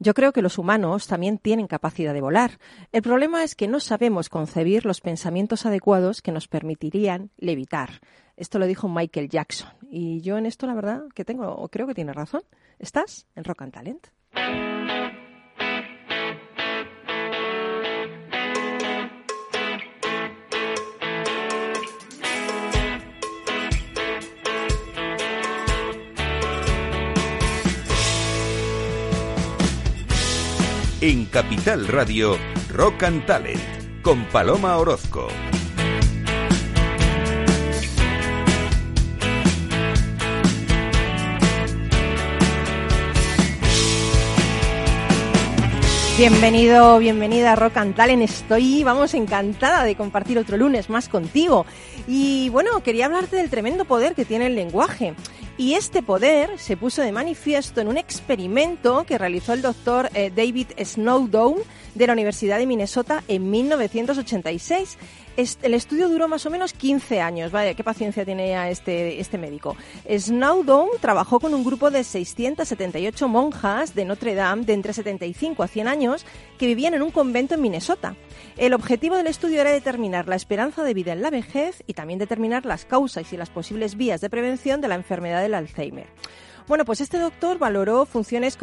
Yo creo que los humanos también tienen capacidad de volar. El problema es que no sabemos concebir los pensamientos adecuados que nos permitirían levitar. Esto lo dijo Michael Jackson. Y yo en esto, la verdad, que tengo, creo que tiene razón. ¿Estás en Rock and Talent? En Capital Radio, Rock and Talent, con Paloma Orozco. Bienvenido, bienvenida a Rock and Talent. Estoy, vamos, encantada de compartir otro lunes más contigo. Y bueno, quería hablarte del tremendo poder que tiene el lenguaje. Y este poder se puso de manifiesto en un experimento que realizó el doctor eh, David Snowdon de la Universidad de Minnesota en 1986 el estudio duró más o menos 15 años. Vaya, qué paciencia tiene este, este médico. Snowdon trabajó con un grupo de 678 monjas de Notre Dame de entre 75 a 100 años que vivían en un convento en Minnesota. El objetivo del estudio era determinar la esperanza de vida en la vejez y también determinar las causas y las posibles vías de prevención de la enfermedad del Alzheimer. Bueno, pues este doctor valoró funciones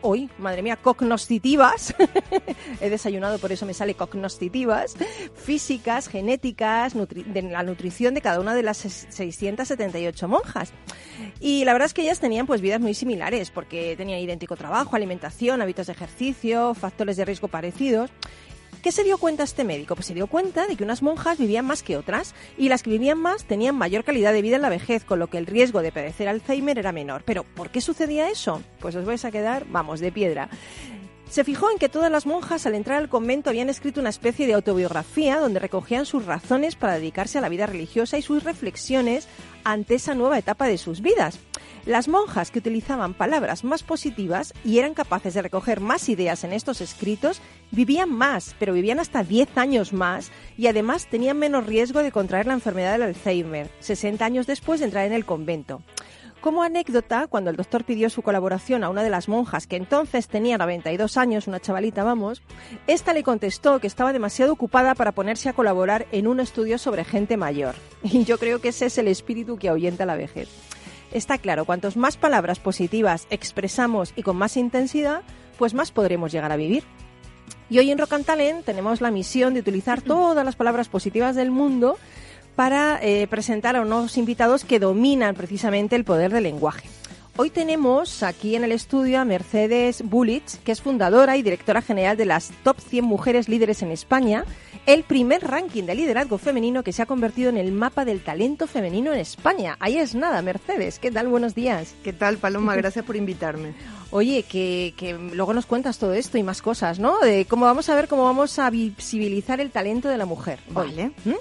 hoy, madre mía, cognoscitivas. He desayunado, por eso me sale cognoscitivas, físicas, genéticas, de la nutrición de cada una de las 678 monjas. Y la verdad es que ellas tenían pues vidas muy similares, porque tenían idéntico trabajo, alimentación, hábitos de ejercicio, factores de riesgo parecidos. ¿Qué se dio cuenta este médico? Pues se dio cuenta de que unas monjas vivían más que otras y las que vivían más tenían mayor calidad de vida en la vejez, con lo que el riesgo de padecer Alzheimer era menor. Pero ¿por qué sucedía eso? Pues os vais a quedar, vamos, de piedra. Se fijó en que todas las monjas al entrar al convento habían escrito una especie de autobiografía donde recogían sus razones para dedicarse a la vida religiosa y sus reflexiones ante esa nueva etapa de sus vidas. Las monjas que utilizaban palabras más positivas y eran capaces de recoger más ideas en estos escritos vivían más, pero vivían hasta 10 años más y además tenían menos riesgo de contraer la enfermedad del Alzheimer, 60 años después de entrar en el convento. Como anécdota, cuando el doctor pidió su colaboración a una de las monjas, que entonces tenía 92 años, una chavalita, vamos, esta le contestó que estaba demasiado ocupada para ponerse a colaborar en un estudio sobre gente mayor. Y yo creo que ese es el espíritu que ahuyenta la vejez. Está claro, cuantos más palabras positivas expresamos y con más intensidad, pues más podremos llegar a vivir. Y hoy en Rock and Talent tenemos la misión de utilizar todas las palabras positivas del mundo para eh, presentar a unos invitados que dominan precisamente el poder del lenguaje. Hoy tenemos aquí en el estudio a Mercedes Bullich, que es fundadora y directora general de las Top 100 Mujeres Líderes en España, el primer ranking de liderazgo femenino que se ha convertido en el mapa del talento femenino en España. Ahí es nada, Mercedes. ¿Qué tal? Buenos días. ¿Qué tal, Paloma? Gracias por invitarme. Oye, que, que, luego nos cuentas todo esto y más cosas, ¿no? De cómo vamos a ver cómo vamos a visibilizar el talento de la mujer. Vale. ¿Mm?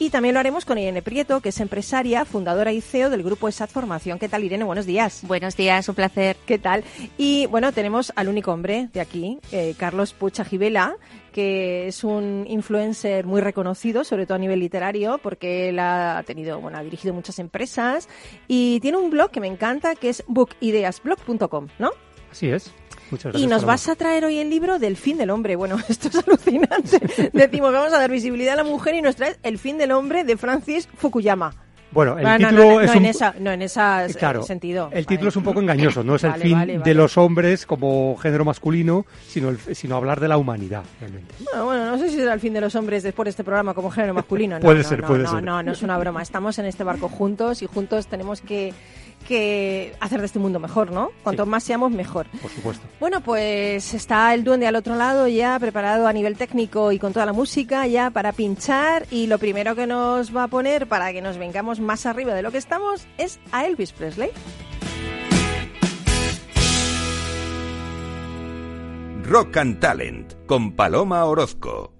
Y también lo haremos con Irene Prieto, que es empresaria, fundadora y CEO del grupo ESAT Formación. ¿Qué tal, Irene? Buenos días. Buenos días, un placer. ¿Qué tal? Y bueno, tenemos al único hombre de aquí, eh, Carlos Pucha Gibela, que es un influencer muy reconocido, sobre todo a nivel literario, porque él ha tenido, bueno, ha dirigido muchas empresas y tiene un blog que me encanta, que es bookideasblog.com, ¿no? Así es. Muchas gracias, y nos vas a traer hoy el libro del fin del hombre. Bueno, esto es alucinante. Decimos, vamos a dar visibilidad a la mujer y nos traes El fin del hombre de Francis Fukuyama. Bueno, el título es no, un... en esa, no en ese claro, sentido. El título es un poco engañoso, no es el fin de los hombres como género masculino, sino, el, sino hablar de la humanidad, realmente. Bueno, bueno, no sé si será el fin de los hombres después de este programa como género masculino. No, puede no, ser, no, puede no, ser. No, no, es una broma. Estamos en este barco juntos y juntos tenemos que que hacer de este mundo mejor, ¿no? Cuanto Sí. más seamos, mejor. Por supuesto. Bueno, pues está el duende al otro lado ya preparado a nivel técnico y con toda la música ya para pinchar y lo primero que nos va a poner para que nos vengamos más arriba de lo que estamos es a Elvis Presley. Rock and Talent con Paloma Orozco.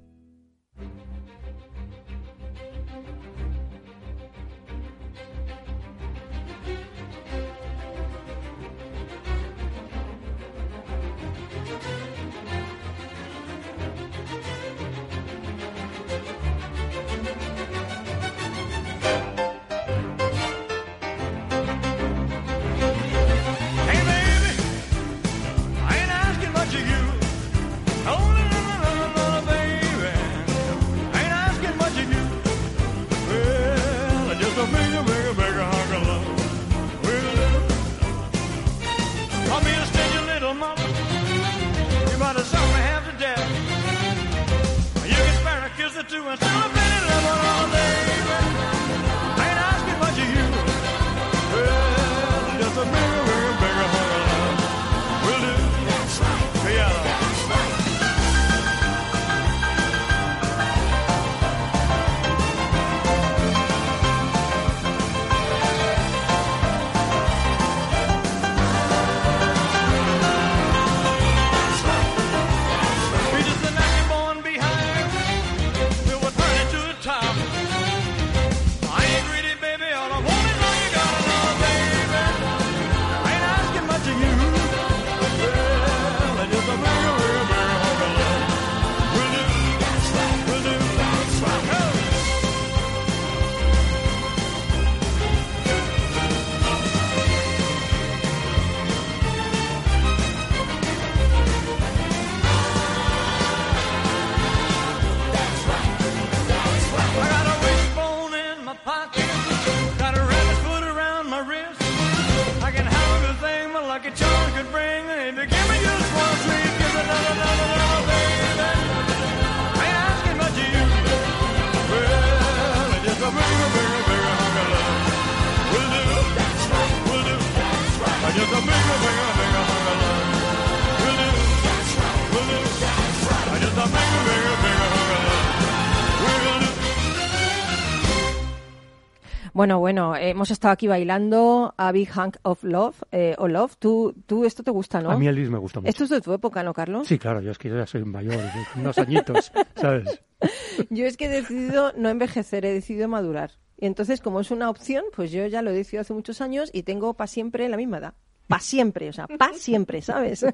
Bueno, bueno, hemos estado aquí bailando a Big Hunk of Love, eh, o Love. ¿Tú, tú esto te gusta, ¿no? A mí Elvis me gusta mucho. Esto es de tu época, ¿no, Carlos? Sí, claro, yo es que ya soy mayor, unos añitos, ¿sabes? Yo es que he decidido no envejecer, he decidido madurar. Y entonces, como es una opción, pues yo ya lo he decidido hace muchos años y tengo para siempre la misma edad. Para siempre, o sea, para siempre, ¿sabes?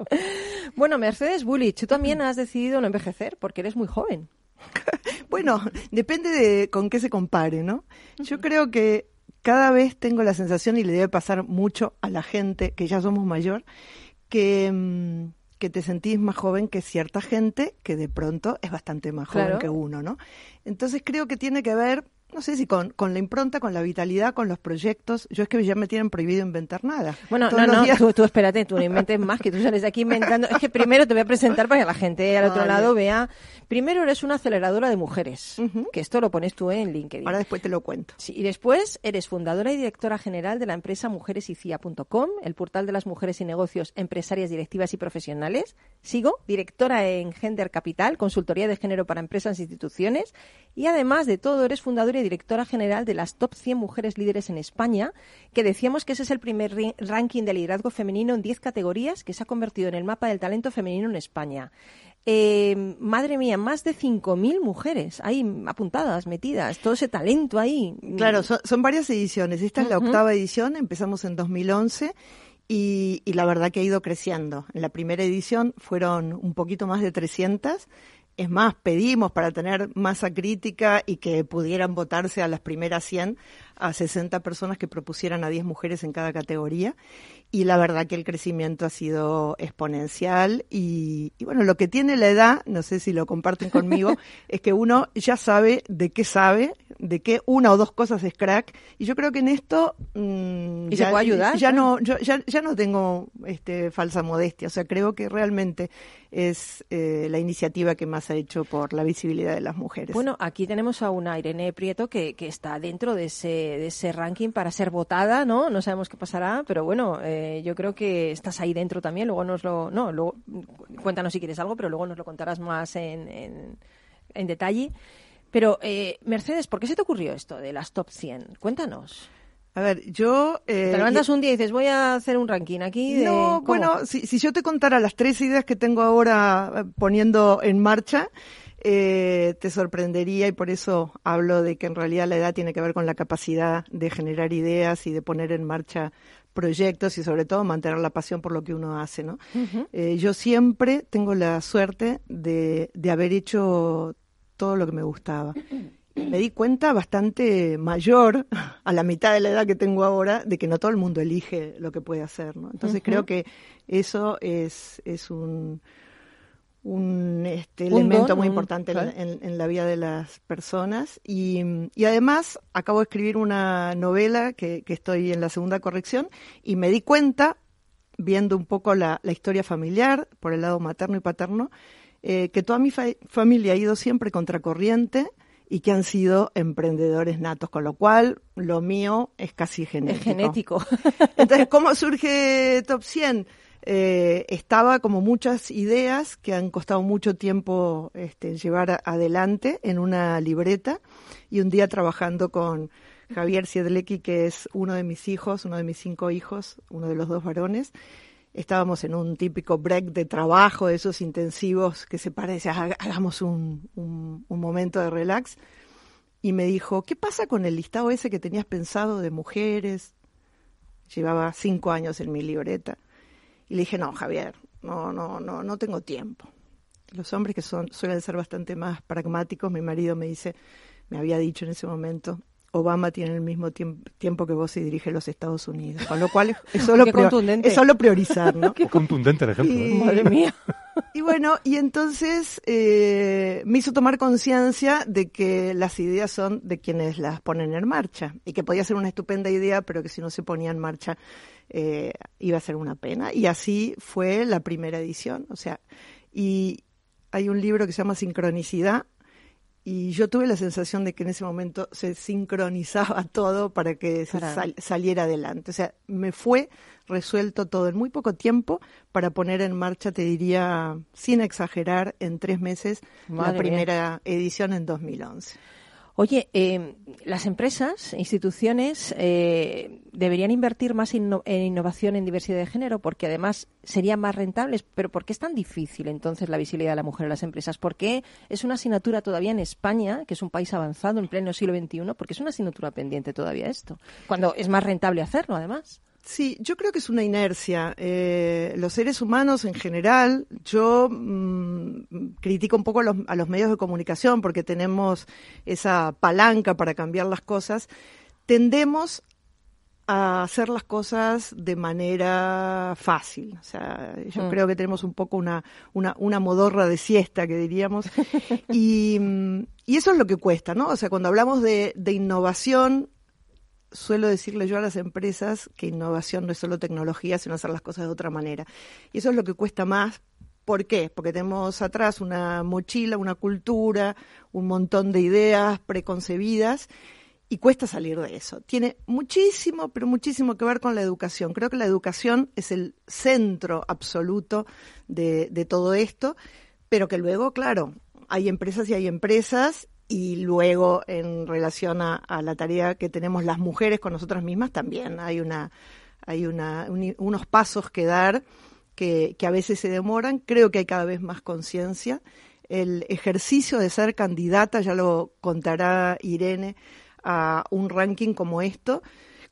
bueno, Mercedes Bullich, tú también has decidido no envejecer porque eres muy joven. bueno, depende de con qué se compare, ¿no? Yo creo que cada vez tengo la sensación, y le debe pasar mucho a la gente que ya somos mayor, que, mm, que te sentís más joven que cierta gente que de pronto es bastante más joven que uno, ¿no? Entonces creo que tiene que ver no sé si con, con la impronta, con la vitalidad, con los proyectos. Yo es que ya me tienen prohibido inventar nada. Bueno, no, no, tú, tú, espérate, tú no inventes más, que tú sales de aquí inventando. Es que primero te voy a presentar para que la gente al otro lado vea. Primero eres una aceleradora de mujeres, que esto lo pones tú en LinkedIn. Ahora después te lo cuento. Sí, y después eres fundadora y directora general de la empresa mujeresycia.com, el portal de las mujeres y negocios empresarias, directivas y profesionales. Sigo, directora en Gender Capital, consultoría de género para empresas e instituciones. Y además de todo, eres fundadora directora general de las top 100 mujeres líderes en España, que decíamos que ese es el primer ranking de liderazgo femenino en 10 categorías que se ha convertido en el mapa del talento femenino en España. Eh, madre mía, más de 5.000 mujeres ahí apuntadas, metidas, todo ese talento ahí. Claro, son, varias ediciones. Esta es la octava edición, empezamos en 2011 y, y, la verdad que ha ido creciendo. En la primera edición fueron un poquito más de 300 es más, pedimos para tener masa crítica y que pudieran votarse a las primeras 100 a 60 personas que propusieran a 10 mujeres en cada categoría. Y la verdad que el crecimiento ha sido exponencial. Y, y bueno, lo que tiene la edad, no sé si lo comparten conmigo, es que uno ya sabe de qué sabe, de qué una o dos cosas es crack. Y yo creo que en esto. Mm, ¿Y ya, se puede ayudar? Ya, no, yo, ya, ya no tengo este, falsa modestia. O sea, creo que realmente es eh, la iniciativa que más ha hecho por la visibilidad de las mujeres. Bueno, aquí tenemos a una Irene Prieto que, que está dentro de ese, de ese ranking para ser votada, ¿no? No sabemos qué pasará, pero bueno, eh, yo creo que estás ahí dentro también. Luego nos lo. No, luego, cuéntanos si quieres algo, pero luego nos lo contarás más en, en, en detalle. Pero, eh, Mercedes, ¿por qué se te ocurrió esto de las top 100? Cuéntanos. A ver, yo... Eh, te levantas un día y dices, voy a hacer un ranking aquí de... No, bueno, si, si, yo te contara las tres ideas que tengo ahora eh, poniendo en marcha, eh, te sorprendería y por eso hablo de que en realidad la edad tiene que ver con la capacidad de generar ideas y de poner en marcha proyectos y sobre todo mantener la pasión por lo que uno hace, ¿no? eh, yo siempre tengo la suerte de, de haber hecho todo lo que me gustaba me di cuenta bastante mayor, a la mitad de la edad que tengo ahora, de que no todo el mundo elige lo que puede hacer, ¿no? Entonces creo que eso es, es un, un este, elemento muy importante en, la vida de las personas. Y, y, además acabo de escribir una novela que, que estoy en la segunda corrección y me di cuenta viendo un poco la, historia familiar por el lado materno y paterno, eh, que toda mi familia ha ido siempre contracorriente y que han sido emprendedores natos, con lo cual lo mío es casi genético. Es genético. Entonces, ¿cómo surge Top 100? Eh, estaba como muchas ideas que han costado mucho tiempo este, llevar adelante en una libreta y un día trabajando con Javier Siedlecki, que es uno de mis hijos, uno de mis cinco hijos, uno de los dos varones, estábamos en un típico break de trabajo, de esos intensivos que se parece, hagamos un, un, momento de relax, y me dijo, ¿qué pasa con el listado ese que tenías pensado de mujeres? Llevaba cinco años en mi libreta. Y le dije, no, Javier, no, no, no, no tengo tiempo. Los hombres que son, suelen ser bastante más pragmáticos, mi marido me dice, me había dicho en ese momento, Obama tiene el mismo tiempo que vos y dirige los Estados Unidos. Con lo cual es solo, es solo priorizar, ¿no? Qué contundente el ejemplo. Y, ¿eh? Madre mía. Y bueno, y entonces eh, me hizo tomar conciencia de que las ideas son de quienes las ponen en marcha y que podía ser una estupenda idea, pero que si no se ponía en marcha eh, iba a ser una pena. Y así fue la primera edición. O sea, y hay un libro que se llama Sincronicidad, y yo tuve la sensación de que en ese momento se sincronizaba todo para que saliera adelante. O sea, me fue resuelto todo en muy poco tiempo para poner en marcha, te diría, sin exagerar, en tres meses la primera edición en 2011. Oye, eh, las empresas, instituciones, eh, deberían invertir más en innovación en diversidad de género porque además serían más rentables. Pero ¿por qué es tan difícil entonces la visibilidad de la mujer en las empresas? ¿Por qué es una asignatura todavía en España, que es un país avanzado en pleno siglo XXI, porque es una asignatura pendiente todavía esto? Cuando es más rentable hacerlo, además. Sí, yo creo que es una inercia. Eh, los seres humanos en general, yo mm, critico un poco a los, a los, medios de comunicación porque tenemos esa palanca para cambiar las cosas. Tendemos a hacer las cosas de manera fácil. O sea, yo mm. creo que tenemos un poco una, una, una modorra de siesta, que diríamos. y, mm, y, eso es lo que cuesta, ¿no? O sea, cuando hablamos de, de innovación, suelo decirle yo a las empresas que innovación no es solo tecnología, sino hacer las cosas de otra manera. Y eso es lo que cuesta más. ¿Por qué? Porque tenemos atrás una mochila, una cultura, un montón de ideas preconcebidas y cuesta salir de eso. Tiene muchísimo, pero muchísimo que ver con la educación. Creo que la educación es el centro absoluto de, de todo esto, pero que luego, claro, hay empresas y hay empresas y luego en relación a, la tarea que tenemos las mujeres con nosotras mismas también hay una hay una, unos pasos que dar que, que a veces se demoran. Creo que hay cada vez más conciencia. El ejercicio de ser candidata ya lo contará Irene a un ranking como esto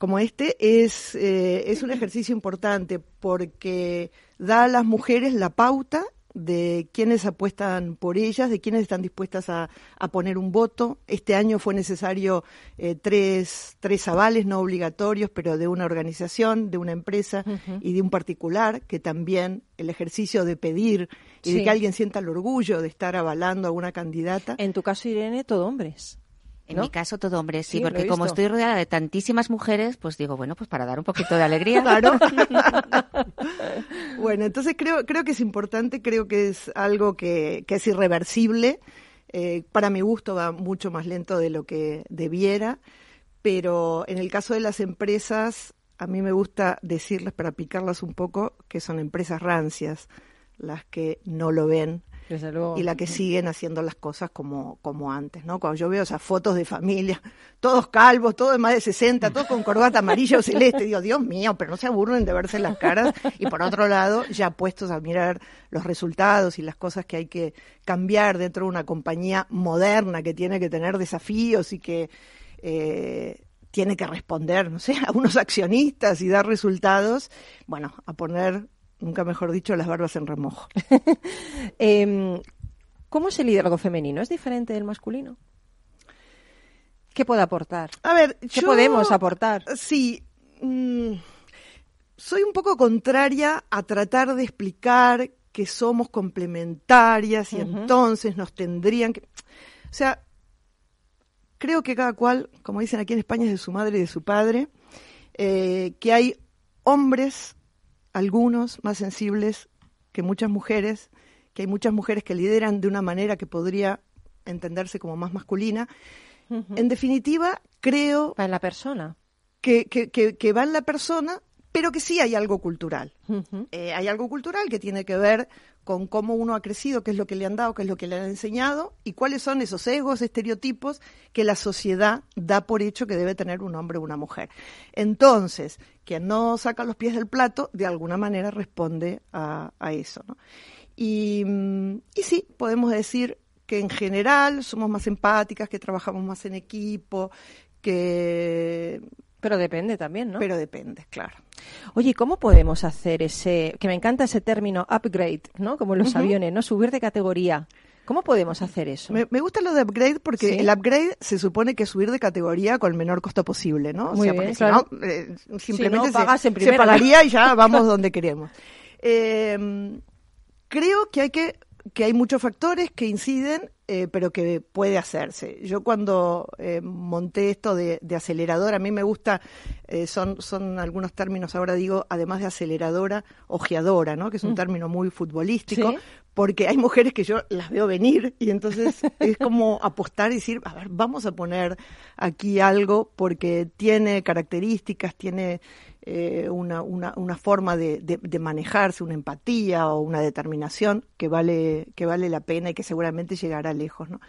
como este es, eh, es un ejercicio importante porque da a las mujeres la pauta de quienes apuestan por ellas, de quienes están dispuestas a, poner un voto. Este año fue necesario eh, tres, tres avales no obligatorios, pero de una organización, de una empresa y de un particular, que también el ejercicio de pedir y de que alguien sienta el orgullo de estar avalando a una candidata. En tu caso, Irene, todo hombres. En mi caso, todo hombre, sí, porque como estoy rodeada de tantísimas mujeres, pues digo, bueno, pues para dar un poquito de alegría. Claro. bueno, entonces creo, creo que es importante, creo que es algo que, que es irreversible. Eh, para mi gusto va mucho más lento de lo que debiera, pero en el caso de las empresas, a mí me gusta decirles, para picarlas un poco, que son empresas rancias las que no lo ven y la que siguen haciendo las cosas como, como antes, ¿no? Cuando yo veo esas fotos de familia, todos calvos, todos de más de 60, todos con corbata amarilla o celeste, digo, Dios mío, pero no se aburren de verse las caras. Y por otro lado, ya puestos a mirar los resultados y las cosas que hay que cambiar dentro de una compañía moderna que tiene que tener desafíos y que eh, tiene que responder, no sé, a unos accionistas y dar resultados, bueno, a poner nunca mejor dicho, las barbas en remojo. Em, ¿Cómo es el liderazgo femenino? ¿Es diferente del masculino? ¿Qué puede aportar? A ver, ¿qué podemos aportar? Sí. Mm, soy un poco contraria a tratar de explicar que somos complementarias y entonces nos tendrían que. O sea, creo que cada cual, como dicen aquí en España, es de su madre y de su padre, eh, que hay hombres algunos más sensibles que muchas mujeres, que hay muchas mujeres que lideran de una manera que podría entenderse como más masculina. En definitiva, creo... Va en la persona. Que, que, que, va en la persona, pero que sí hay algo cultural. Eh, hay algo cultural que tiene que ver con cómo uno ha crecido, qué es lo que le han dado, qué es lo que le han enseñado y cuáles son esos egos, estereotipos que la sociedad da por hecho que debe tener un hombre o una mujer. Entonces, quien no saca los pies del plato, de alguna manera responde a, eso. Mm, y sí, podemos decir que en general somos más empáticas, que trabajamos más en equipo, que pero depende también, ¿no? Pero depende, claro. Oye, ¿cómo podemos hacer ese, que me encanta ese término upgrade, ¿no? Como en los aviones, ¿no? Subir de categoría. ¿Cómo podemos hacer eso? Me, gusta lo de upgrade porque el upgrade se supone que es subir de categoría con el menor costo posible, ¿no? Muy bien, claro. Eh, simplemente se, pagaría y ya vamos donde queremos. Eh, creo que hay que que hay muchos factores que inciden, eh, pero que puede hacerse. Yo cuando eh, monté esto de, aceleradora, a mí me gusta, eh, son, son algunos términos, ahora digo, además de aceleradora, ojeadora, ¿no? que es un mm. término muy futbolístico, porque hay mujeres que yo las veo venir y entonces es como apostar y decir, a ver, vamos a poner aquí algo porque tiene características, tiene eh, una, una, una, forma de, de, manejarse, una empatía o una determinación que vale, que vale la pena y que seguramente llegará lejos. ¿no?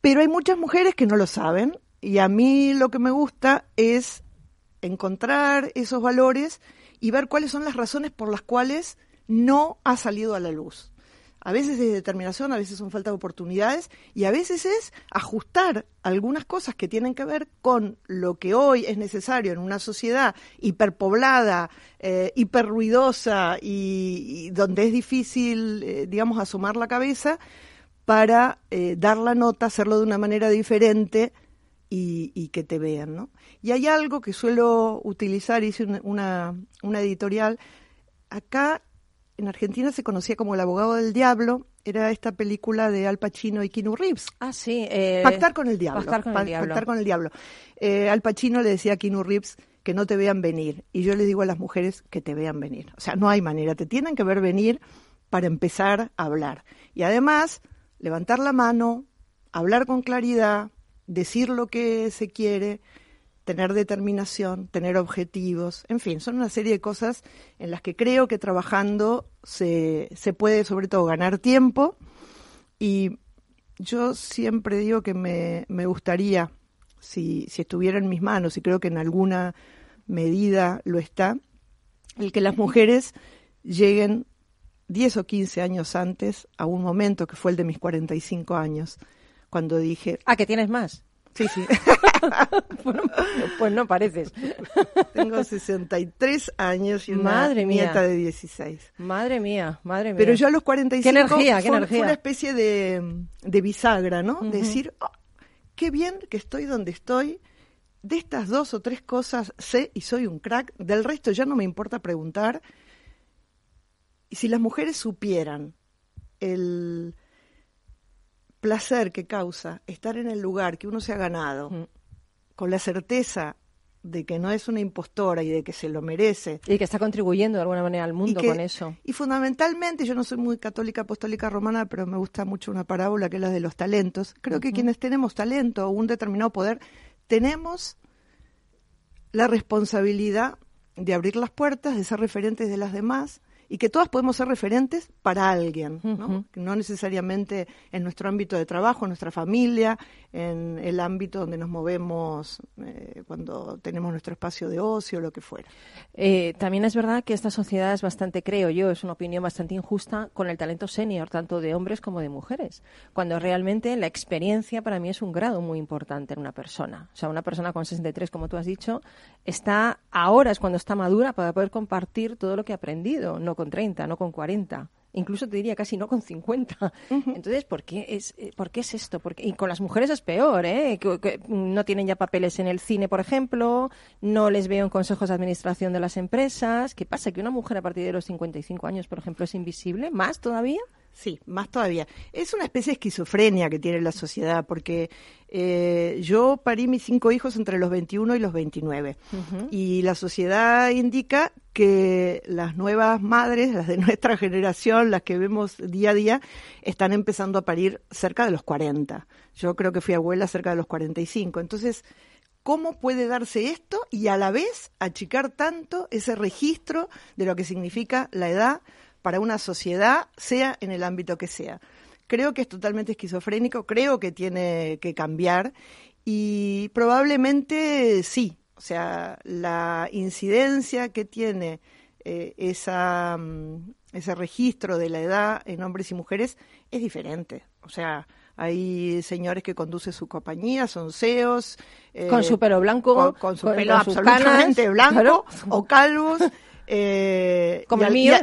Pero hay muchas mujeres que no lo saben y a mí lo que me gusta es encontrar esos valores y ver cuáles son las razones por las cuales no ha salido a la luz. A veces es determinación, a veces son falta de oportunidades y a veces es ajustar algunas cosas que tienen que ver con lo que hoy es necesario en una sociedad hiperpoblada, eh, hiperruidosa y, donde es difícil, eh, digamos, asomar la cabeza para eh, dar la nota, hacerlo de una manera diferente y, que te vean, ¿no? Y hay algo que suelo utilizar, hice una, una editorial, acá en Argentina se conocía como El abogado del diablo, era esta película de Al Pacino y Keanu Reeves. Ah, sí. Eh, pactar con el diablo. Pactar con el diablo. Pactar con el diablo. Eh, Al Pacino le decía a Keanu Reeves que no te vean venir. Y yo le digo a las mujeres que te vean venir. O sea, no hay manera. Te tienen que ver venir para empezar a hablar. Y además, levantar la mano, hablar con claridad, decir lo que se quiere, tener determinación, tener objetivos, en fin, son una serie de cosas en las que creo que trabajando se, se puede sobre todo ganar tiempo y yo siempre digo que me, me gustaría, si, si estuviera en mis manos, y creo que en alguna medida lo está, el que las mujeres lleguen 10 o 15 años antes a un momento que fue el de mis 45 años, cuando dije... Ah, que tienes más. Sí, sí. pues no pareces. Tengo 63 años y una nieta de 16. Madre mía, madre mía. Pero yo a los 45 ¿Qué energía, qué fue, energía? una especie de, bisagra, ¿no? Decir, oh, qué bien que estoy donde estoy. De estas dos o tres cosas sé y soy un crack. Del resto ya no me importa preguntar. Y si las mujeres supieran el placer que causa estar en el lugar que uno se ha ganado, mm. con la certeza de que no es una impostora y de que se lo merece. Y que está contribuyendo de alguna manera al mundo con eso. Y fundamentalmente, yo no soy muy católica apostólica romana, pero me gusta mucho una parábola que es la de los talentos. Creo que quienes tenemos talento o un determinado poder, tenemos la responsabilidad de abrir las puertas, de ser referentes de las demás y que todas podemos ser referentes para alguien, ¿no? no necesariamente en nuestro ámbito de trabajo, en nuestra familia, en el ámbito donde nos movemos eh, cuando tenemos nuestro espacio de ocio, lo que fuera. Eh, también es verdad que esta sociedad es bastante, creo yo, es una opinión bastante injusta con el talento senior, tanto de hombres como de mujeres, cuando realmente la experiencia para mí es un grado muy importante en una persona. O sea, una persona con 63, como tú has dicho, está ahora es cuando está madura para poder compartir todo lo que ha aprendido, no con 30, no con 40 incluso te diría casi no con 50. Entonces, ¿por qué es, eh, ¿por qué es esto? Porque, y con las mujeres es peor, ¿eh? Que, no tienen ya papeles en el cine, por ejemplo, no les veo en consejos de administración de las empresas. ¿Qué pasa? ¿Que una mujer a partir de los 55 años, por ejemplo, es invisible? ¿Más todavía? Sí, más todavía. Es una especie de esquizofrenia que tiene la sociedad, porque eh, yo parí mis cinco hijos entre los 21 y los 29, y la sociedad indica que las nuevas madres, las de nuestra generación, las que vemos día a día, están empezando a parir cerca de los 40. Yo creo que fui abuela cerca de los 45. Entonces, ¿cómo puede darse esto y a la vez achicar tanto ese registro de lo que significa la edad? Para una sociedad, sea en el ámbito que sea. Creo que es totalmente esquizofrénico, creo que tiene que cambiar y probablemente sí, o sea, la incidencia que tiene eh, esa, mm, ese registro de la edad en hombres y mujeres es diferente. O sea, hay señores que conducen su compañía, son CEOs. con su pelo blanco. Con, su pelo absolutamente blanco o calvos. Eh, Como el mío,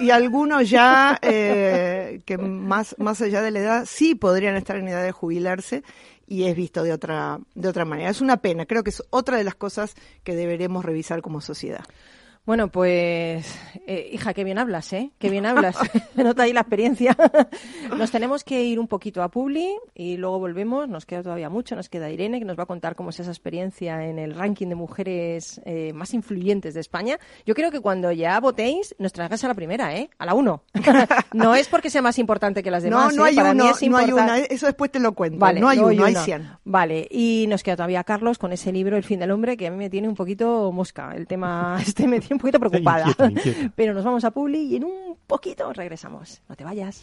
y, algunos ya, eh, que más, más allá de la edad, sí podrían estar en edad de jubilarse y es visto de otra, de otra manera. Es una pena, creo que es otra de las cosas que deberemos revisar como sociedad. Bueno, pues, eh, hija, qué bien hablas, ¿eh? Qué bien hablas. Me nota ahí la experiencia. nos tenemos que ir un poquito a Publi y luego volvemos. Nos queda todavía mucho. Nos queda Irene, que nos va a contar cómo es esa experiencia en el ranking de mujeres eh, más influyentes de España. Yo creo que cuando ya votéis, nos traigas a la primera, ¿eh? A la uno. no es porque sea más importante que las demás. No, no ¿eh? hay Para uno, no hay una. Eso después te lo cuento. Vale, no hay uno, hay cien. Vale, y nos queda todavía Carlos con ese libro El fin del hombre, que a mí me tiene un poquito mosca. El tema este me tiene un poquito preocupada. Pero nos vamos a Publi y en un poquito regresamos. No te vayas.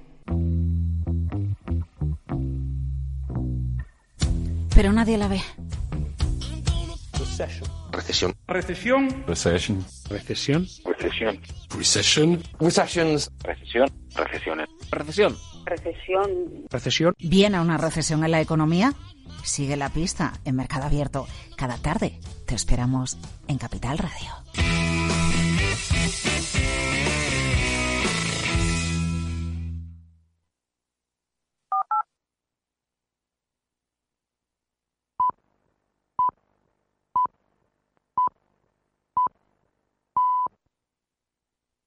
pero nadie la ve. Recesión. Recesión. Recesión. Recesión. Recesión. Recesión. Recessions. Recesión. Recesiones. Recesión. Recesión. Recesión. ¿Viene una recesión en la economía? Sigue la pista en Mercado Abierto. Cada tarde te esperamos en Capital Radio.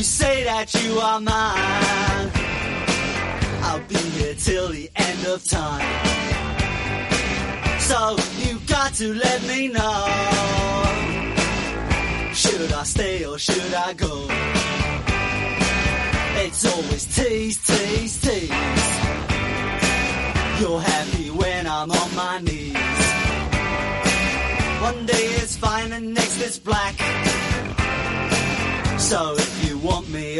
you say that you are mine, I'll be here till the end of time. So you got to let me know. Should I stay or should I go? It's always tease, tease, tease. You're happy when I'm on my knees. One day it's fine and next it's black. So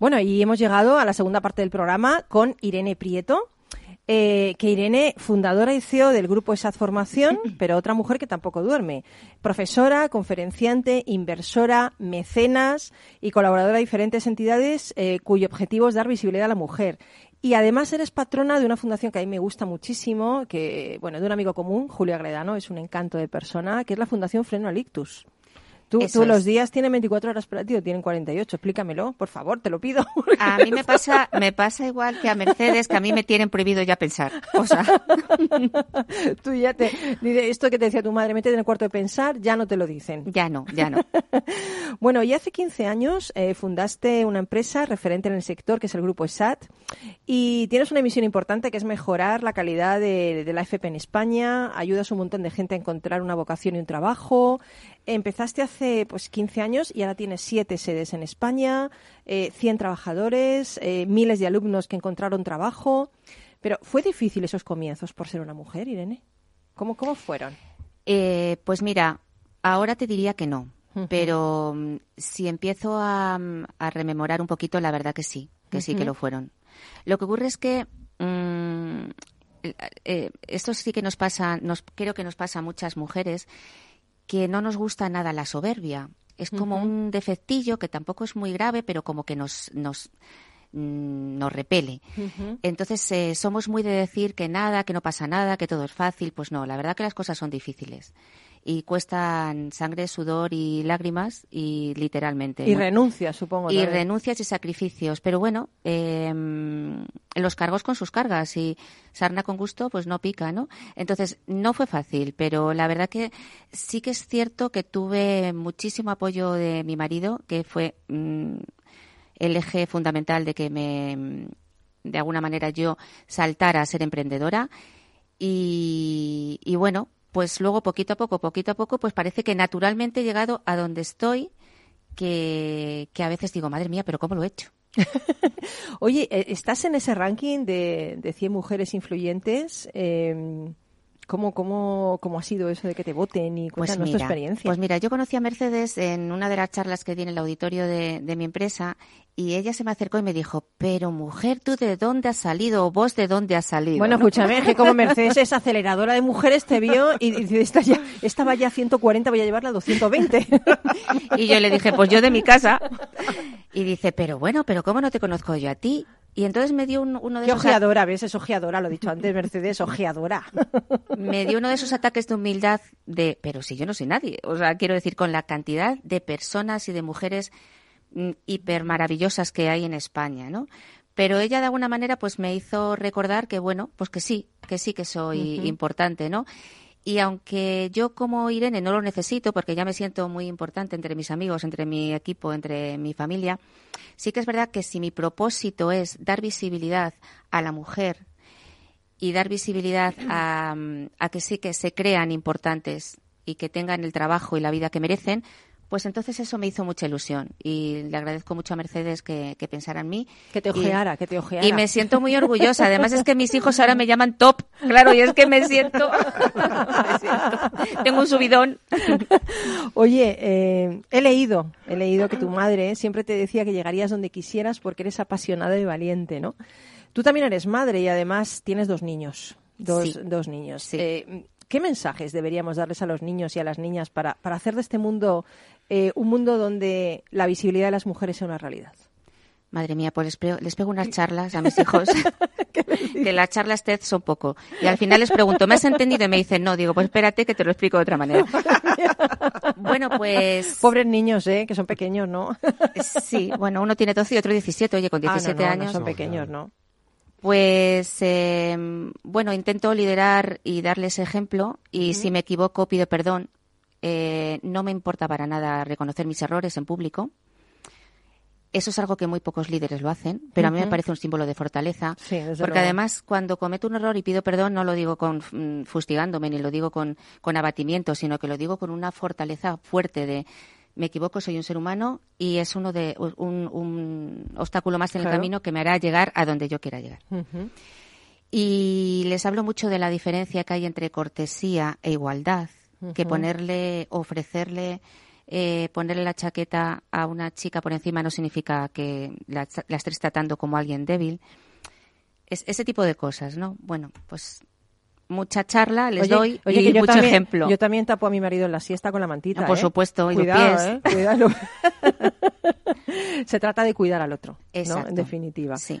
Bueno, y hemos llegado a la segunda parte del programa con Irene Prieto. eh, que Irene, fundadora y CEO del grupo ESAD Formación, pero otra mujer que tampoco duerme. Profesora, conferenciante, inversora, mecenas y colaboradora de diferentes entidades eh, cuyo objetivo es dar visibilidad a la mujer. Y además eres patrona de una fundación que a mí me gusta muchísimo, que, bueno, de un amigo común, Julio Agredano, es un encanto de persona, que es la Fundación Freno al Ictus. Tú, los días tienen 24 horas para ti o tienen 48. Explícamelo, por favor, te lo pido. A mí me pasa, me pasa igual que a Mercedes, que a mí me tienen prohibido ya pensar. O sea, Tú ya te. Esto que te decía tu madre, métete en el cuarto de pensar, ya no te lo dicen. ya no, ya no. Bueno, y hace 15 años eh, fundaste una empresa referente en el sector, que es el Grupo ESAT, y tienes una misión importante que es mejorar la calidad de, de la FP en España, ayudas a un montón de gente a encontrar una vocación y un trabajo. Empezaste hace pues 15 años y ahora tienes siete sedes en España, eh, 100 trabajadores, eh, miles de alumnos que encontraron trabajo. Pero ¿fue difícil esos comienzos por ser una mujer, Irene? ¿Cómo, cómo fueron? Eh, pues mira, ahora te diría que no, pero mm, si empiezo a, mm, a rememorar un poquito, la verdad que sí, que sí que lo fueron. Lo que ocurre es que mm, eh, esto sí que nos pasa, nos, creo que nos pasa a muchas mujeres que no nos gusta nada la soberbia. Es como un defectillo que tampoco es muy grave, pero como que nos, nos, mm, nos repele. Entonces, eh, somos muy de decir que nada, que no pasa nada, que todo es fácil. Pues no, la verdad que las cosas son difíciles. Y cuestan sangre, sudor y lágrimas y literalmente. Y ¿no? renuncias, supongo. y también. renuncias y sacrificios. Pero bueno, eh, los cargos con sus cargas y sarna con gusto, pues no pica, ¿no? Entonces, no fue fácil, pero la verdad que sí que es cierto que tuve muchísimo apoyo de mi marido, que fue mm, el eje fundamental de que me, de alguna manera yo saltara a ser emprendedora. Y, y bueno, pues luego poquito a poco, poquito a poco, pues parece que naturalmente he llegado a donde estoy, que, que a veces digo, madre mía, pero ¿cómo lo he hecho? Oye, eh, ¿estás en ese ranking de, de 100 mujeres influyentes? Eh, ¿cómo, cómo, ¿Cómo ha sido eso de que te voten y Pues cuéntanos mira, tu experiencia? pues mira, yo conocí a Mercedes en una de las charlas que di en el auditorio de, de mi empresa y ella se me acercó y me dijo, pero mujer, ¿tú de dónde has salido o vos de dónde has salido? Bueno, ¿no? escúchame, es que como Mercedes es aceleradora de mujeres, te vio y dice, esta, ya, esta va ya a 140, voy a llevarla a 220. Y yo le dije, pues yo de mi casa. Y dice, pero bueno, pero ¿cómo no te conozco yo a ti? Y entonces me dio un- uno de Qué esos... ojeadora, ¿ves? Es ojeadora, lo he dicho antes, Mercedes, ojeadora. me dio uno de esos ataques de humildad de, pero si yo no soy nadie. O sea, quiero decir, con la cantidad de personas y de mujeres mm, hiper maravillosas que hay en España, ¿no? Pero ella de alguna manera pues me hizo recordar que bueno, pues que sí, que sí que soy importante, ¿no? Y aunque yo como Irene no lo necesito porque ya me siento muy importante entre mis amigos, entre mi equipo, entre mi familia, sí que es verdad que si mi propósito es dar visibilidad a la mujer y dar visibilidad a, a que sí que se crean importantes y que tengan el trabajo y la vida que merecen, pues entonces eso me hizo mucha ilusión y le agradezco mucho a Mercedes que, que pensara en mí. Que te Y- ojeara, que te ojeara. Y me siento muy orgullosa. Además es que mis hijos ahora me llaman top. Claro, y es que me siento... me siento- Tengo un subidón. Oye, eh, he leído, he leído que tu madre siempre te decía que llegarías donde quisieras porque eres apasionada y valiente, ¿no? Tú también eres madre y además tienes dos niños, dos, Sí. dos niños. Eh, ¿Qué mensajes deberíamos darles a los niños y a las niñas para, para hacer de este mundo eh, un mundo donde la visibilidad de las mujeres sea una realidad? Madre mía, pues les pego, les pego unas charlas a mis hijos, que las charlas TED son poco. Y al final les pregunto, ¿me has entendido? Y me dicen, no, digo, pues espérate que te lo explico de otra manera. bueno, pues... Pobres niños, ¿eh? Que son pequeños, ¿no? Sí, bueno, uno tiene 12 y otro 17, oye, con Ah, no, 17 no, no años. son pequeños, ¿no? Pues, eh, bueno, intento liderar y darles ejemplo y si me equivoco pido perdón. Eh, no me importa para nada reconocer mis errores en público. Eso es algo que muy pocos líderes lo hacen, pero a mí me parece un símbolo de fortaleza. Sí, porque luego. además, cuando cometo un error y pido perdón, no lo digo con mm, fustigándome ni lo digo con, con abatimiento, sino que lo digo con una fortaleza fuerte de me equivoco, soy un ser humano y es uno de un, un obstáculo más en el camino que me hará llegar a donde yo quiera llegar. Y les hablo mucho de la diferencia que hay entre cortesía e igualdad, que ponerle, ofrecerle, eh, ponerle la chaqueta a una chica por encima no significa que la, la estés tratando como alguien débil. Es, ese tipo de cosas, ¿no? Bueno, pues mucha charla les Oye, doy oye, y mucho también, ejemplo. Yo también tapo a mi marido en la siesta con la mantita. Ah, por ¿eh? supuesto, y los Cuidado, pies. ¿eh? Cuidado. Se trata de cuidar al otro, ¿no? En definitiva. Sí.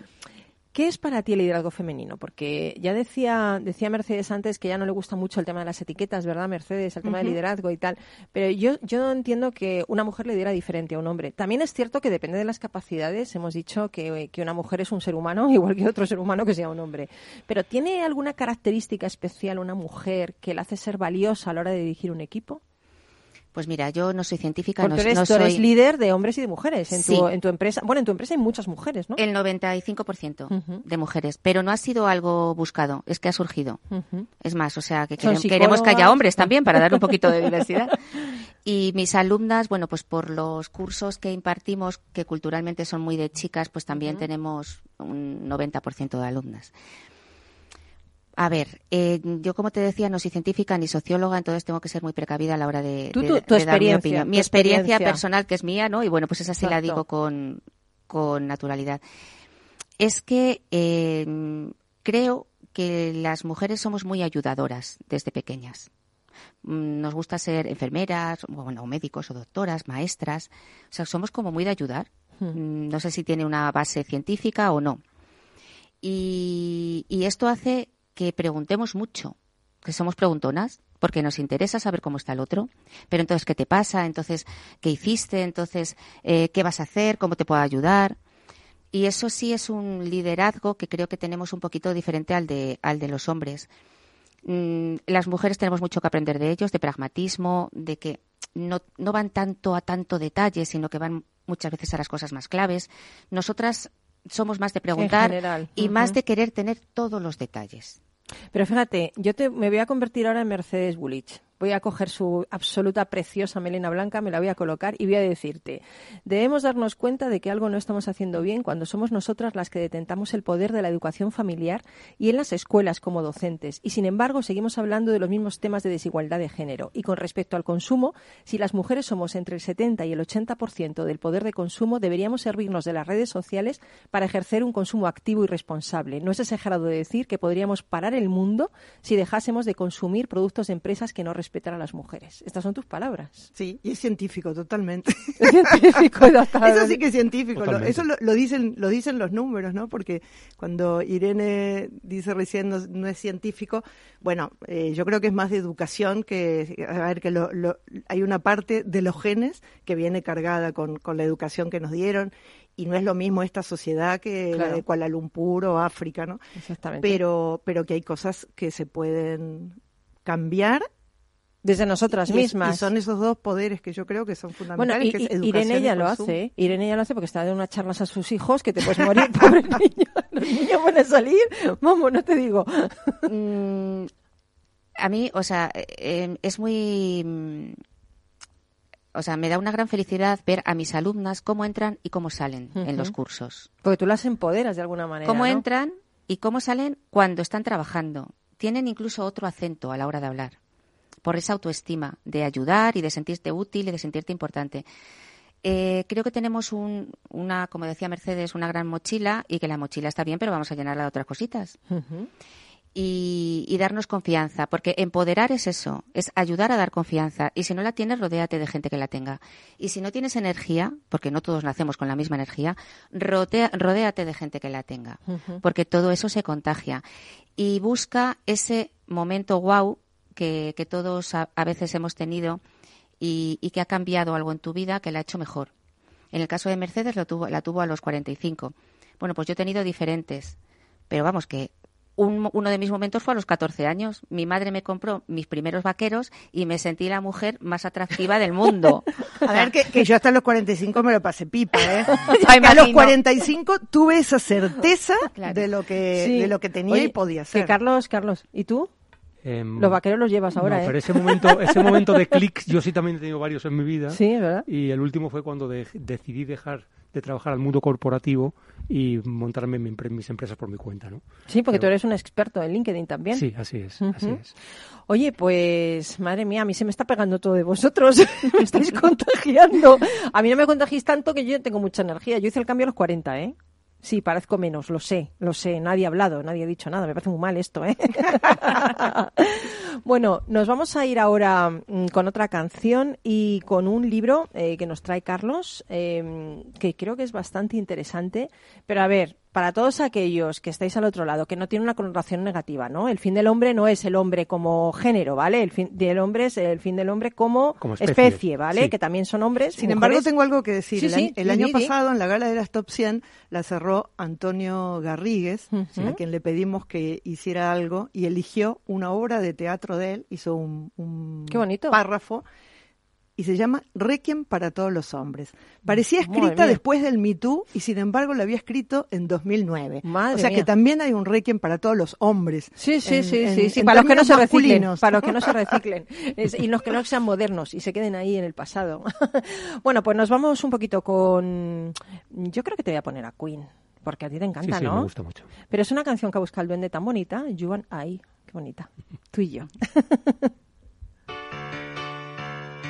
¿Qué es para ti el liderazgo femenino? Porque ya decía, decía Mercedes antes que ya no le gusta mucho el tema de las etiquetas, ¿verdad, Mercedes? El tema del Ujú. liderazgo y tal. Pero yo, yo entiendo que una mujer lidera diferente a un hombre. También es cierto que depende de las capacidades. Hemos dicho que, que una mujer es un ser humano, igual que otro ser humano que sea un hombre. Pero ¿tiene alguna característica especial una mujer que la hace ser valiosa a la hora de dirigir un equipo? Pues mira, yo no soy científica, Porque no, eres, no tú eres soy líder de hombres y de mujeres en, tu, en tu empresa. Bueno, en tu empresa hay muchas mujeres, ¿no? el 95% Ujú. de mujeres, pero no ha sido algo buscado, es que ha surgido. Es más, o sea, que queremos, queremos que haya hombres también para dar un poquito de diversidad. Y mis alumnas, bueno, pues por los cursos que impartimos, que culturalmente son muy de chicas, pues también tenemos un 90% de alumnas. A ver, eh, yo como te decía, no soy científica ni socióloga, entonces tengo que ser muy precavida a la hora de, Tú, de- tu- de dar mi opinión. Mi experiencia, experiencia. personal, que es mía, ¿no? Y bueno, pues esa sí la digo con, con naturalidad. Es que eh, creo que las mujeres somos muy ayudadoras desde pequeñas. Mm, Nos gusta ser enfermeras, o, bueno, o médicos o doctoras, maestras. O sea, somos como muy de ayudar. Mm, No sé si tiene una base científica o no. Y, y esto hace que preguntemos mucho que somos preguntonas, porque nos interesa saber cómo está el otro. Pero entonces, ¿qué te pasa? Entonces, ¿qué hiciste? Entonces, eh, ¿qué vas a hacer? ¿Cómo te puedo ayudar? Y eso sí es un liderazgo que creo que tenemos un poquito diferente al de, al de los hombres. Mm, las mujeres tenemos mucho que aprender de ellos, de pragmatismo, de que no, no van tanto a tanto detalle, sino que van muchas veces a las cosas más claves. Nosotras somos más de preguntar y más de querer tener todos los detalles. Pero fíjate, yo te, me voy a convertir ahora en Mercedes Bulich. Voy a coger su absoluta preciosa melena blanca, me la voy a colocar y voy a decirte, debemos darnos cuenta de que algo no estamos haciendo bien cuando somos nosotras las que detentamos el poder de la educación familiar y en las escuelas como docentes. Y sin embargo, seguimos hablando de los mismos temas de desigualdad de género. Y con respecto al consumo, si las mujeres somos entre el 70 y el 80% del poder de consumo, deberíamos servirnos de las redes sociales para ejercer un consumo activo y responsable. No es exagerado de decir que podríamos parar el mundo si dejásemos de consumir productos de empresas que no respetan a las mujeres. Estas son tus palabras. Sí, y es científico totalmente. Es científico. Eso sí que es científico. Lo- eso lo, lo dicen, lo dicen los números, ¿no? Porque cuando Irene dice recién no, no es científico, bueno, eh, yo creo que es más de educación que, a ver, que lo- lo- hay una parte de los genes que viene cargada con, con la educación que nos dieron y no es lo mismo esta sociedad que la de Kuala Lumpur o África, ¿no? Exactamente. Pero, pero que hay cosas que se pueden cambiar Desde nosotras mismas. Y son esos dos poderes que yo creo que son Bueno, fundamentales. y, que es Irene y ya lo hace. ¿eh? Irene ya lo hace porque está dando unas charlas a sus hijos que te puedes morir, pobre niño. Los niños van a salir. Vamos, no te digo. Mm, a mí, o sea, eh, es muy... mm, O sea, me da una gran felicidad ver a mis alumnas cómo entran y cómo salen en los cursos. Porque tú las empoderas de alguna manera. Cómo ¿no? entran y cómo salen cuando están trabajando. Tienen incluso otro acento a la hora de hablar. Por esa autoestima de ayudar y de sentirte útil y de sentirte importante. Eh, creo que tenemos un- una, como decía Mercedes, una gran mochila y que la mochila está bien, pero vamos a llenarla de otras cositas y, y darnos confianza, porque empoderar es eso, es ayudar a dar confianza. Y si no la tienes, rodéate de gente que la tenga. Y si no tienes energía, porque no todos nacemos con la misma energía, rodea- rodéate de gente que la tenga, porque todo eso se contagia. Y busca ese momento wow que, que todos a, a veces hemos tenido y, y que ha cambiado algo en tu vida que la ha hecho mejor. En el caso de Mercedes lo tuvo, la tuvo a los 45. Bueno, pues yo he tenido diferentes, pero vamos que un- uno de mis momentos fue a los 14 años. Mi madre me compró mis primeros vaqueros y me sentí la mujer más atractiva del mundo. A ver, que, que yo hasta los 45 me lo pasé pipa, ¿eh? A los imagino. 45 tuve esa certeza Claro. de lo que Sí. de lo que tenía Oye, y podía ser. Que Carlos, Carlos, ¿y tú? Em, Los vaqueros los llevas ahora, no, ¿eh? pero ese momento, ese momento de clics, yo sí también he tenido varios en mi vida. Sí, verdad. Y el último fue cuando de- decidí dejar de trabajar al mundo corporativo y montarme mi mis empresas por mi cuenta, ¿no? Sí, porque Pero- tú eres un experto en LinkedIn también. Sí, así es, así es. Oye, pues madre mía, a mí se me está pegando todo de vosotros. me estáis contagiando. A mí no me contagiéis tanto que yo tengo mucha energía. Yo hice el cambio a los 40, ¿eh? Sí, parezco menos, lo sé, lo sé. Nadie ha hablado, nadie ha dicho nada. Me parece muy mal esto, ¿eh? bueno, nos vamos a ir ahora mm, con otra canción y con un libro eh, que nos trae Carlos, eh, que creo que es bastante interesante. Pero a ver, para todos aquellos que estáis al otro lado, que no tiene una connotación negativa, ¿no? El fin del hombre no es el hombre como género, ¿vale? El fin del hombre es el fin del hombre como, Como especie, especie, ¿vale? sí. Que también son hombres. Sin embargo, tengo algo que decir. Sí, el sí, año, el pasado, en la gala de las Top 100, la cerró Antonio Garrigues, a quien le pedimos que hiciera algo, y eligió una obra de teatro de él, hizo un, un Qué bonito. párrafo, y se llama Requiem para todos los hombres. Parecía escrita después del Me Too, y sin embargo la había escrito en 2009. Madre o sea mía. que también hay un Requiem para todos los hombres. Sí, sí, en- sí, en- sí, sí, en para los que no se reciclen, para los que no se reciclen Es- y los que no sean modernos y se queden ahí en el pasado. bueno, pues nos vamos un poquito con, yo creo que te voy a poner a Queen, porque a ti te encanta, Sí, sí, ¿no? me gusta mucho. Pero es una canción que ha buscado el duende tan bonita, You and I, qué bonita, tú y yo.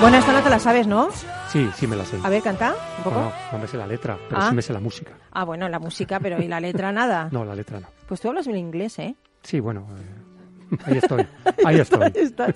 Bueno, esta no te la sabes, ¿no? Sí, sí me la sé. A ver, canta un poco. No, no, me sé la letra, pero Ah. sí me sé la música. Ah, bueno, la música, pero ¿y la letra nada? No, la letra no. Pues tú hablas bien inglés, ¿eh? Sí, bueno, eh, ahí estoy, ahí estoy. Ahí estás.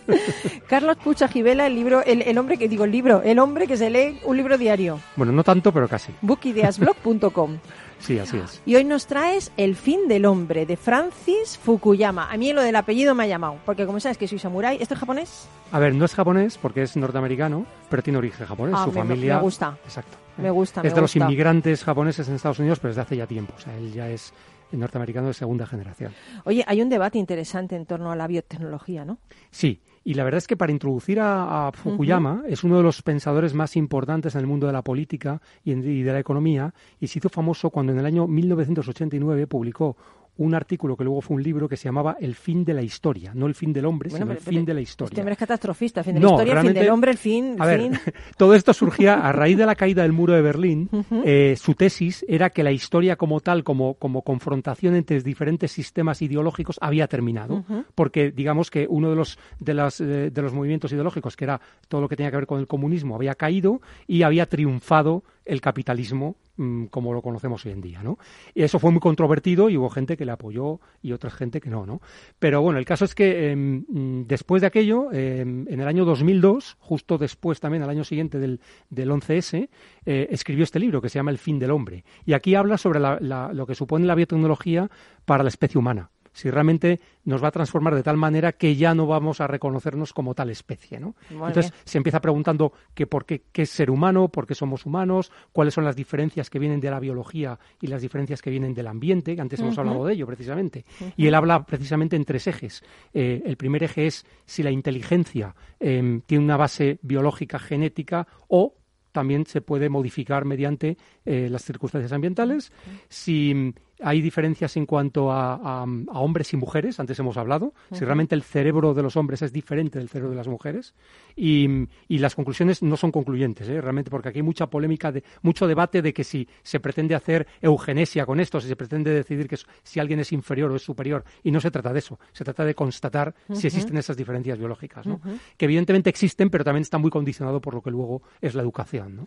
Carlos Pucha Gibela, el libro, el, el hombre que digo el libro, el hombre que se lee un libro diario. Bueno, no tanto, pero casi. bookideasblog.com. Sí, así es. Y hoy nos traes El fin del hombre de Francis Fukuyama. A mí lo del apellido me ha llamado, porque como sabes que soy samurái, ¿esto es japonés? A ver, no es japonés porque es norteamericano, pero tiene origen japonés. Ah, Su me- familia. me gusta. Exacto. Me gusta, Es me de los inmigrantes japoneses en Estados Unidos, pero desde hace ya tiempo. O sea, él ya es norteamericano de segunda generación. Oye, hay un debate interesante en torno a la biotecnología, ¿no? Sí, y la verdad es que para introducir a, a Fukuyama es uno de los pensadores más importantes en el mundo de la política y, en- y de la economía y se hizo famoso cuando en el año 1989 publicó un artículo que luego fue un libro que se llamaba El fin de la historia, no el fin del hombre, Bueno, sino pero- el fin pero de la Este historia. hombre es catastrofista, el fin de No, la historia, el fin del hombre, el fin, el A ver, fin. todo esto surgía a raíz de la caída del muro de Berlín. Eh, su tesis era que la historia como tal, como, como confrontación entre diferentes sistemas ideológicos, había terminado. Porque digamos que uno de los, de, las, eh, de los movimientos ideológicos, que era todo lo que tenía que ver con el comunismo, había caído y había triunfado el capitalismo mm, como lo conocemos hoy en día, ¿no? Y eso fue muy controvertido y hubo gente que le apoyó y otra gente que no, ¿no? Pero bueno, el caso es que em, mm, después de aquello, em, en el año 2002, justo después también, al año siguiente del, del 11S, eh, escribió este libro que se llama El fin del hombre. Y aquí habla sobre la- la- lo que supone la biotecnología para la especie humana si realmente nos va a transformar de tal manera que ya no vamos a reconocernos como tal especie, ¿no? Muy Entonces bien. se empieza preguntando que por qué, qué es ser humano, por qué somos humanos, cuáles son las diferencias que vienen de la biología y las diferencias que vienen del ambiente, que antes hemos hablado de ello precisamente. Y él habla precisamente en tres ejes. Eh, el primer eje es si la inteligencia em, tiene una base biológica, genética o también se puede modificar mediante eh, las circunstancias ambientales. Si hay diferencias en cuanto a, a- a hombres y mujeres, antes hemos hablado, si realmente el cerebro de los hombres es diferente del cerebro de las mujeres. Y, y las conclusiones no son concluyentes, ¿eh? realmente, porque aquí hay mucha polémica, de, mucho debate de que si se pretende hacer eugenesia con esto, si se pretende decidir que si alguien es inferior o es superior. Y no se trata de eso, se trata de constatar si existen esas diferencias biológicas. ¿no? Que evidentemente existen, pero también está muy condicionado por lo que luego es la educación. ¿no?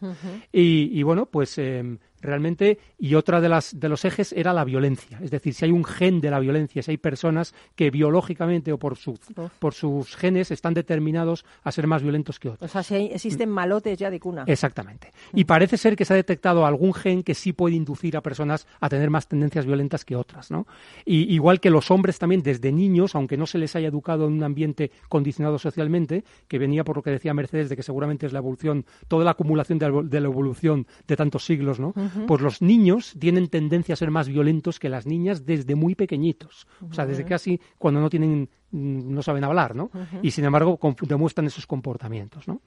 Y, y bueno, pues eh, realmente, y otra de, las, de los ejes era la violencia. Es decir, si hay un gen de la violencia, si hay personas que biológicamente o por, su, por sus genes están determinados a ser más violentos que otros. O sea, si hay- existen malotes ya de cuna. Exactamente. Y parece ser que se ha detectado algún gen que sí puede inducir a personas a tener más tendencias violentas que otras, ¿no? Y igual que los hombres también desde niños, aunque no se les haya educado en un ambiente condicionado socialmente, que venía por lo que decía Mercedes de que seguramente es la evolución, toda la acumulación de la, de la evolución de tantos siglos, ¿no? Pues los niños tienen tendencia a ser más violentos que las niñas desde muy pequeñitos. O sea, desde casi cuando no tienen no saben hablar, ¿no? Y sin embargo demuestran esos comportamientos, ¿no?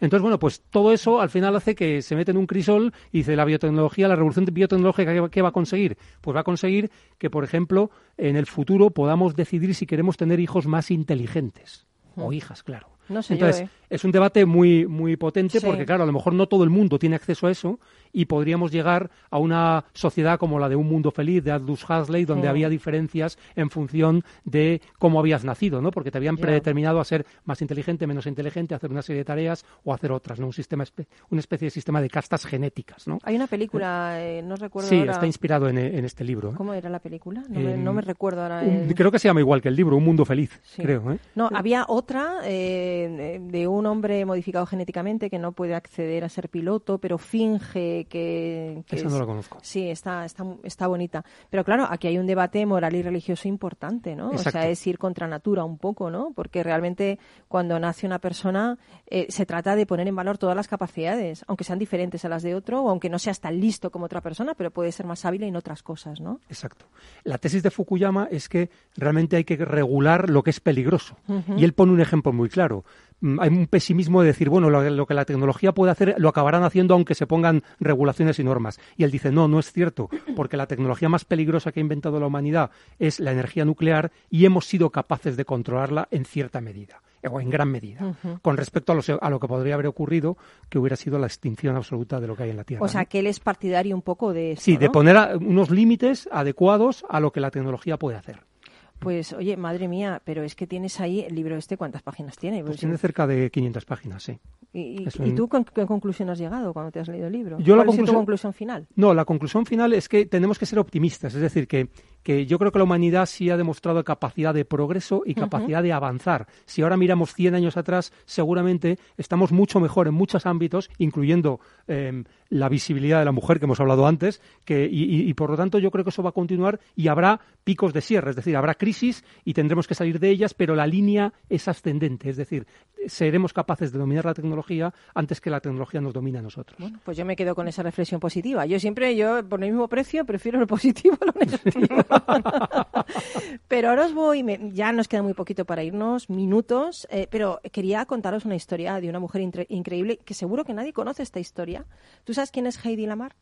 Entonces, bueno, pues todo eso al final hace que se mete en un crisol y dice la biotecnología, la revolución biotecnológica, ¿qué va- ¿qué va a conseguir? Pues va a conseguir que, por ejemplo, en el futuro podamos decidir si queremos tener hijos más inteligentes. O hijas, claro. No sé yo, Entonces, ¿eh? es un debate muy, muy potente Sí. porque, claro, a lo mejor no todo el mundo tiene acceso a eso y podríamos llegar a una sociedad como la de Un Mundo Feliz, de Aldous Huxley, donde Mm. había diferencias en función de cómo habías nacido, ¿no? Porque te habían predeterminado a ser más inteligente, menos inteligente, a hacer una serie de tareas o hacer otras, ¿no? Un sistema, una especie de sistema de castas genéticas, ¿no? Hay una película, eh, no recuerdo Sí, ahora. está inspirado en, en este libro. ¿eh? ¿Cómo era la película? No, me, En- no me recuerdo ahora. Un- el- Creo que se llama igual que el libro, Un Mundo Feliz, Sí. creo. ¿eh? No, había otra eh, de un hombre modificado genéticamente que no puede acceder a ser piloto, pero finge que... que Esa no la conozco. Sí, está, está, está bonita. Pero claro, aquí hay un debate moral y religioso importante, ¿no? O sea, es ir contra natura un poco, ¿no? Porque realmente cuando nace una persona eh, se trata de poner en valor todas las capacidades, aunque sean diferentes a las de otro o aunque no seas tan listo como otra persona, pero puede ser más hábil en otras cosas, ¿no? Exacto. La tesis de Fukuyama es que realmente hay que regular lo que es peligroso. Y él pone un ejemplo muy claro. Mm, Hay un pesimismo de decir, bueno, lo, lo que la tecnología puede hacer lo acabarán haciendo aunque se pongan regulaciones y normas. Y él dice, no, no es cierto, porque la tecnología más peligrosa que ha inventado la humanidad es la energía nuclear y hemos sido capaces de controlarla en cierta medida, o en gran medida, con respecto a lo, a lo que podría haber ocurrido, que hubiera sido la extinción absoluta de lo que hay en la Tierra. O sea, ¿no? que él es partidario un poco de esto, Sí, de poner a- unos límites adecuados a lo que la tecnología puede hacer. Pues, oye, madre mía, pero es que tienes ahí el libro este, ¿cuántas páginas tiene? Pues Pues, tiene cerca de 500 páginas, sí. ¿Y, y- es tú con qué conclusión has llegado cuando te has leído el libro? Yo la ¿Cuál sido tu conclusión- final? No, la conclusión final es que tenemos que ser optimistas, es decir, que, que yo creo que la humanidad sí ha demostrado capacidad de progreso y capacidad de avanzar. Si ahora miramos 100 años atrás, seguramente estamos mucho mejor en muchos ámbitos, incluyendo eh, la visibilidad de la mujer que hemos hablado antes, que, y, por lo tanto yo creo que eso va a continuar y habrá picos de cierre, es decir, habrá crisis y tendremos que salir de ellas, pero la línea es ascendente, es decir, seremos capaces de dominar la tecnología antes que la tecnología nos domine a nosotros. Bueno, pues yo me quedo con esa reflexión positiva. Yo siempre, yo por el mismo precio, prefiero lo positivo a lo negativo. pero ahora os voy, me- ya nos queda muy poquito para irnos, minutos, eh, pero quería contaros una historia de una mujer increíble que seguro que nadie conoce esta historia. ¿Tú quién es Heidi Lamar?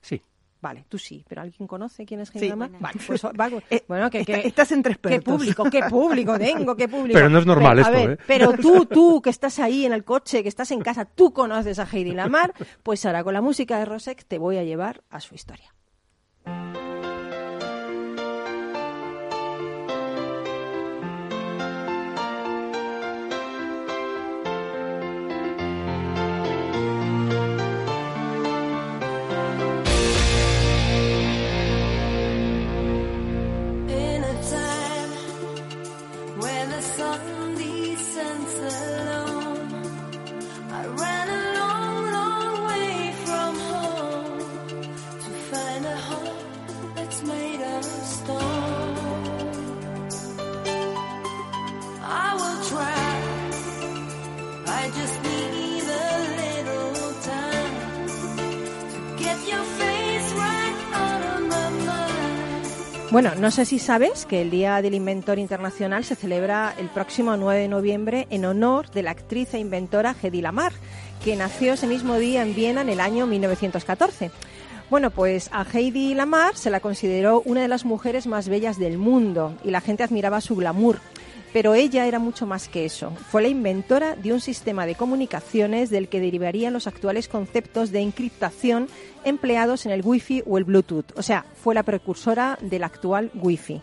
Sí. Vale, tú sí, pero ¿alguien conoce quién es Heidi Sí. Lamar? Vale, pues va- bueno, que, que- Está- estás entre qué expertos. público, qué público tengo, qué público. Pero no es normal Pero, a esto, ver, ¿eh? Pero tú, tú, que estás ahí en el coche, que estás en casa, tú conoces a Heidi Lamar, pues ahora con la música de Rosek te voy a llevar a su historia. Bueno, no sé si sabes que el Día del Inventor Internacional se celebra el próximo 9 de noviembre en honor de la actriz e inventora Hedy Lamar, que nació ese mismo día en Viena en el año 1914. Bueno, pues a Heidi Lamar se la consideró una de las mujeres más bellas del mundo y la gente admiraba su glamour. Pero ella era mucho más que eso. Fue la inventora de un sistema de comunicaciones del que derivarían los actuales conceptos de encriptación empleados en el Wi-Fi o el Bluetooth. O sea, fue la precursora del actual Wi-Fi.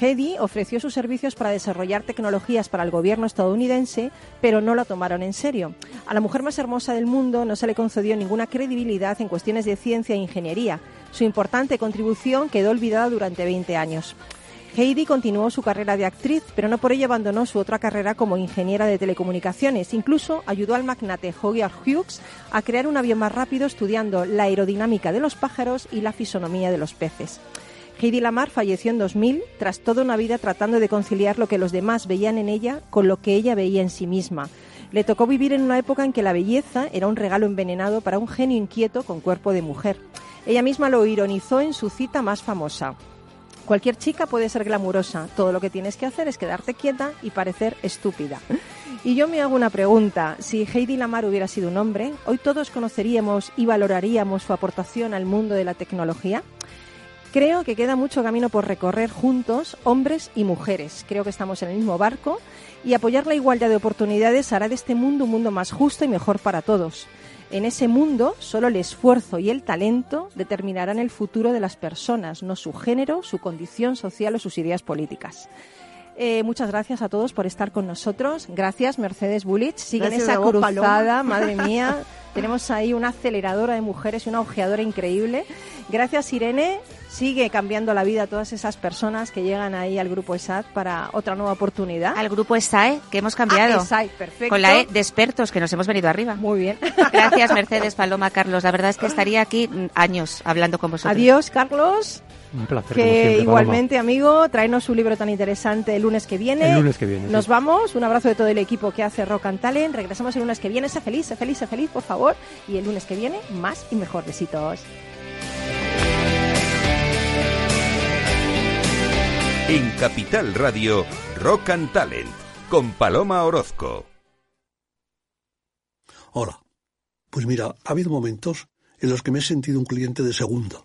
Hedy ofreció sus servicios para desarrollar tecnologías para el gobierno estadounidense, pero no la tomaron en serio. A la mujer más hermosa del mundo no se le concedió ninguna credibilidad en cuestiones de ciencia e ingeniería. Su importante contribución quedó olvidada durante 20 años. Heidi continuó su carrera de actriz, pero no por ello abandonó su otra carrera como ingeniera de telecomunicaciones. Incluso ayudó al magnate Howard Hughes a crear un avión más rápido estudiando la aerodinámica de los pájaros y la fisonomía de los peces. Heidi Lamar falleció en 2000 tras toda una vida tratando de conciliar lo que los demás veían en ella con lo que ella veía en sí misma. Le tocó vivir en una época en que la belleza era un regalo envenenado para un genio inquieto con cuerpo de mujer. Ella misma lo ironizó en su cita más famosa. Cualquier chica puede ser glamurosa, todo lo que tienes que hacer es quedarte quieta y parecer estúpida. Y yo me hago una pregunta, si Heidi Lamar hubiera sido un hombre, ¿hoy todos conoceríamos y valoraríamos su aportación al mundo de la tecnología? Creo que queda mucho camino por recorrer juntos, hombres y mujeres. Creo que estamos en el mismo barco y apoyar la igualdad de oportunidades hará de este mundo un mundo más justo y mejor para todos. En ese mundo, solo el esfuerzo y el talento determinarán el futuro de las personas, no su género, su condición social o sus ideas políticas. Eh, muchas gracias a todos por estar con nosotros. Gracias, Mercedes Bullich. Sigue en Gracias esa vos, cruzada, Paloma. madre mía. Tenemos ahí una aceleradora de mujeres y una ojeadora increíble. Gracias, Irene. Sigue cambiando la vida a todas esas personas que llegan ahí al grupo ESAT para otra nueva oportunidad. Al grupo ESAE, que hemos cambiado. Ah, ESAE, perfecto. Con la E de expertos, que nos hemos venido arriba. Muy bien. Gracias, Mercedes, Paloma, Carlos. La verdad es que estaría aquí mm, años hablando con vosotros. Adiós, Carlos. Un placer. como Que siempre, igualmente, amigo, tráenos un libro tan interesante el lunes que viene. El lunes que viene, Nos sí. vamos. Un abrazo de todo el equipo que hace Rock and Talent. Regresamos el lunes que viene. Sé feliz, sé feliz, sé feliz, por favor. Y el lunes que viene, más y mejor. Besitos. En Capital Radio, Rock and Talent, con Paloma Orozco. Hola. Pues mira, ha habido momentos en los que me he sentido un cliente de segunda.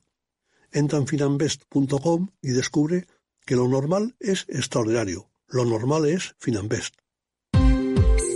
Entra en finanvest.com y descubre que lo normal es extraordinario. Lo normal es Finanvest.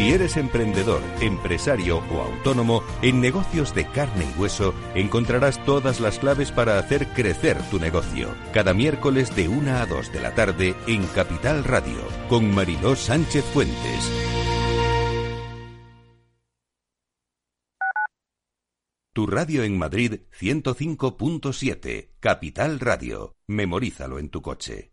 Si eres emprendedor, empresario o autónomo, en negocios de carne y hueso encontrarás todas las claves para hacer crecer tu negocio. Cada miércoles de 1 a 2 de la tarde en Capital Radio, con Mariló Sánchez Fuentes. Tu radio en Madrid 105.7, Capital Radio. Memorízalo en tu coche.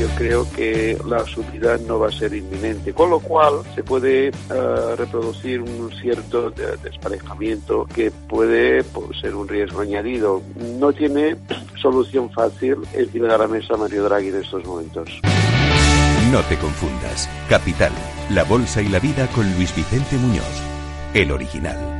Yo creo que la subida no va a ser inminente, con lo cual se puede eh, reproducir un cierto de- desparejamiento que puede pues, ser un riesgo añadido. No tiene solución fácil encima de la mesa Mario Draghi en estos momentos. No te confundas. Capital, La Bolsa y la Vida con Luis Vicente Muñoz, el original.